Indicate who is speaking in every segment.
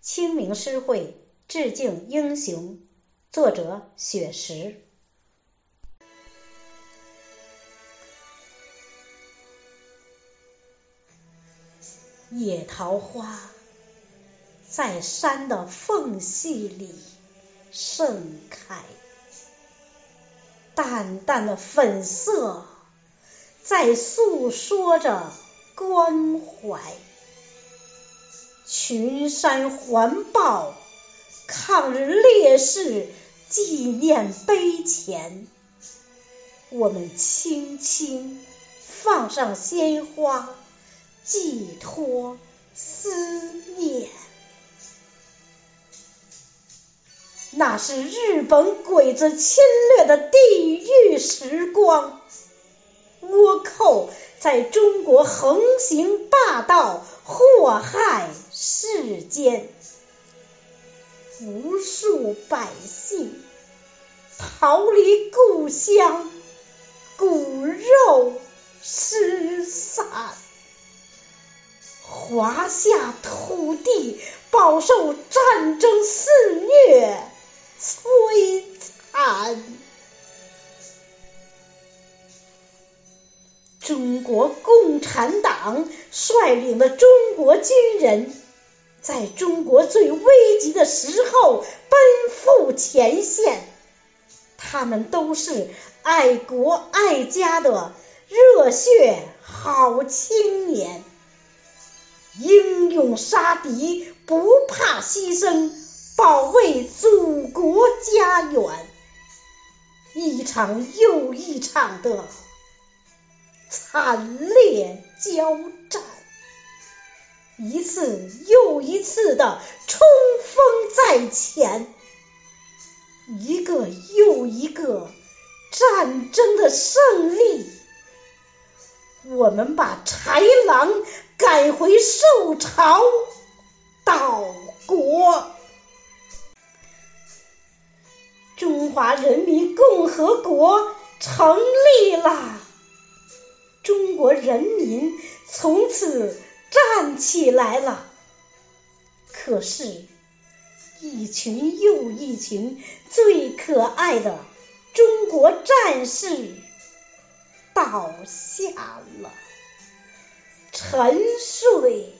Speaker 1: 清明诗会致敬英雄，作者雪石。野桃花在山的缝隙里盛开，淡淡的粉色在诉说着关怀。群山环抱抗日烈士纪念碑前，我们轻轻放上鲜花。寄托思念，那是日本鬼子侵略的地狱时光。倭寇在中国横行霸道，祸害世间，无数百姓逃离故乡，骨肉失散。华夏土地饱受战争肆虐摧残，中国共产党率领的中国军人，在中国最危急的时候奔赴前线，他们都是爱国爱家的热血好青年。英勇杀敌，不怕牺牲，保卫祖国家园。一场又一场的惨烈交战，一次又一次的冲锋在前，一个又一个战争的胜利，我们把豺狼。赶回受朝岛国，中华人民共和国成立了，中国人民从此站起来了。可是，一群又一群最可爱的中国战士倒下了。沉睡，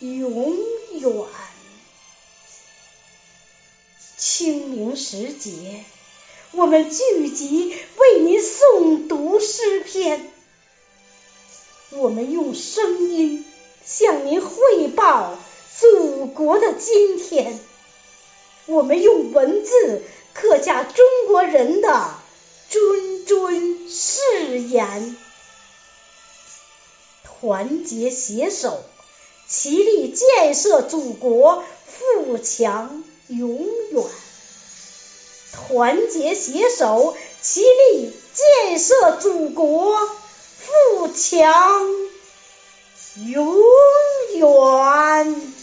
Speaker 1: 永远。清明时节，我们聚集为您诵读诗篇，我们用声音向您汇报祖国的今天，我们用文字刻下中国人的谆谆誓言。团结携手，齐力建设祖国富强永远。团结携手，齐力建设祖国富强永远。